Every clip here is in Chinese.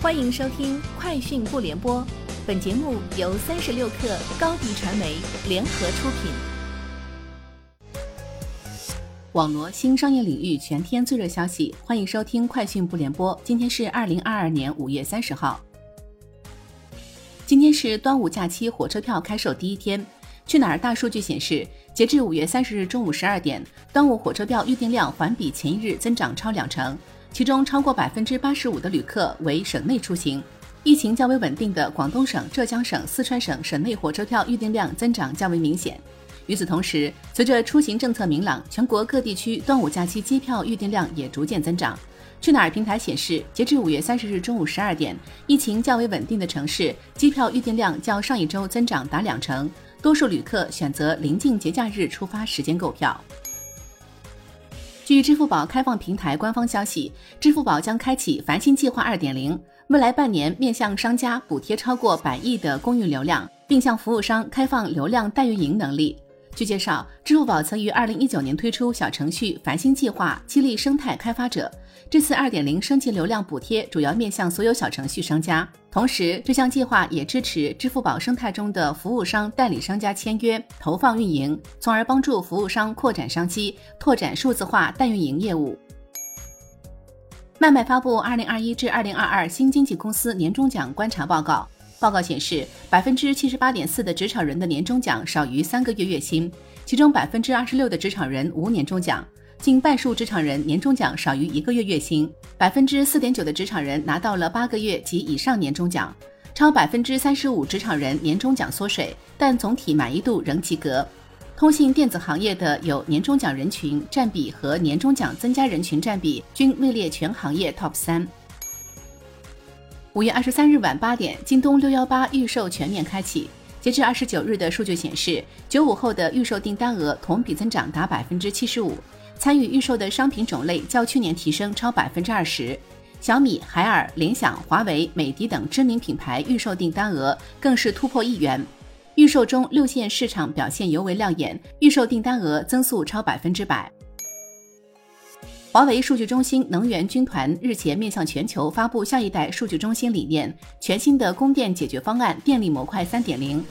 欢迎收听《快讯不联播》，本节目由三十六克高低传媒联合出品。网罗新商业领域全天最热消息，欢迎收听《快讯不联播》。今天是二零二二年五月三十号。今天是端午假期火车票开售第一天。去哪儿大数据显示，截至五月三十日中午十二点，端午火车票预订量环比前一日增长超两成。其中超过百分之八十五的旅客为省内出行，疫情较为稳定的广东省、浙江省、四川省省内火车票预订量增长较为明显。与此同时，随着出行政策明朗，全国各地区端午假期机票预订量也逐渐增长。去哪儿平台显示，截至五月三十日中午十二点，疫情较为稳定的城市机票预订量较上一周增长达两成，多数旅客选择临近节假日出发时间购票。据支付宝开放平台官方消息，支付宝将开启繁星计划二点零，未来半年面向商家补贴超过百亿的公域流量，并向服务商开放流量代运营能力。据介绍，支付宝曾于二零一九年推出小程序“繁星计划”，激励生态开发者。这次二点零升级流量补贴主要面向所有小程序商家，同时这项计划也支持支付宝生态中的服务商代理商家签约投放运营，从而帮助服务商扩展商机，拓展数字化代运营业务。麦麦发布二零二一至二零二二新经济公司年终奖观察报告。报告显示，百分之七十八点四的职场人的年终奖少于三个月月薪，其中百分之二十六的职场人无年终奖，近半数职场人年终奖少于一个月月薪，百分之四点九的职场人拿到了八个月及以上年终奖，超百分之三十五职场人年终奖缩水，但总体满意度仍及格。通信电子行业的有年终奖人群占比和年终奖增加人群占比均位列全行业 TOP 三。五月二十三日晚八点，京东六幺八预售全面开启。截至二十九日的数据显示，九五后的预售订单额同比增长达百分之七十五，参与预售的商品种类较去年提升超百分之二十。小米、海尔、联想、华为、美的等知名品牌预售订单额更是突破亿元。预售中六线市场表现尤为亮眼，预售订单额增速超百分之百。华为数据中心能源军团日前面向全球发布下一代数据中心理念，全新的供电解决方案——电力模块三点零。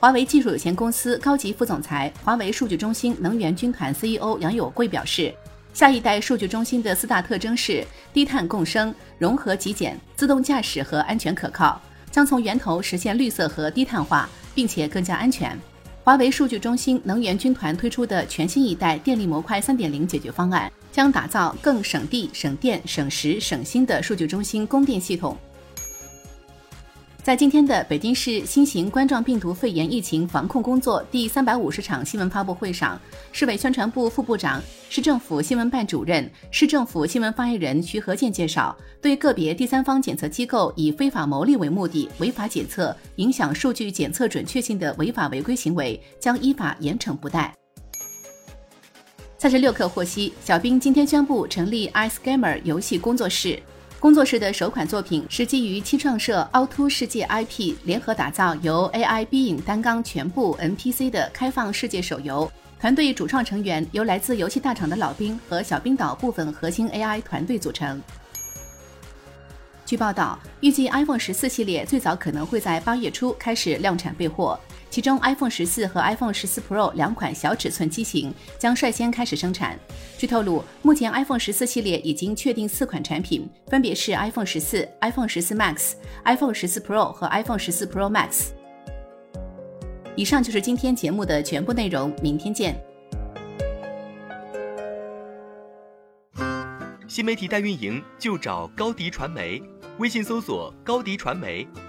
华为技术有限公司高级副总裁、华为数据中心能源军团 CEO 杨友贵表示，下一代数据中心的四大特征是低碳共生、融合极简、自动驾驶和安全可靠，将从源头实现绿色和低碳化，并且更加安全。华为数据中心能源军团推出的全新一代电力模块三点零解决方案，将打造更省地、省电、省时、省心的数据中心供电系统。在今天的北京市新型冠状病毒肺炎疫情防控工作第三百五十场新闻发布会上，市委宣传部副部长、市政府新闻办主任、市政府新闻发言人徐和建介绍，对个别第三方检测机构以非法牟利为目的违法检测、影响数据检测准确性的违法违规行为，将依法严惩不贷。三十六氪获悉，小兵今天宣布成立 iSgamer 游戏工作室。工作室的首款作品是基于七创社凹凸世界 IP 联合打造，由 AI 逼影担纲全部 NPC 的开放世界手游。团队主创成员由来自游戏大厂的老兵和小冰岛部分核心 AI 团队组成。据报道，预计 iPhone 十四系列最早可能会在八月初开始量产备货。其中，iPhone 十四和 iPhone 十四 Pro 两款小尺寸机型将率先开始生产。据透露，目前 iPhone 十四系列已经确定四款产品，分别是 iPhone 十四、iPhone 十四 Max、iPhone 十四 Pro 和 iPhone 十四 Pro Max。以上就是今天节目的全部内容，明天见。新媒体代运营就找高迪传媒，微信搜索高迪传媒。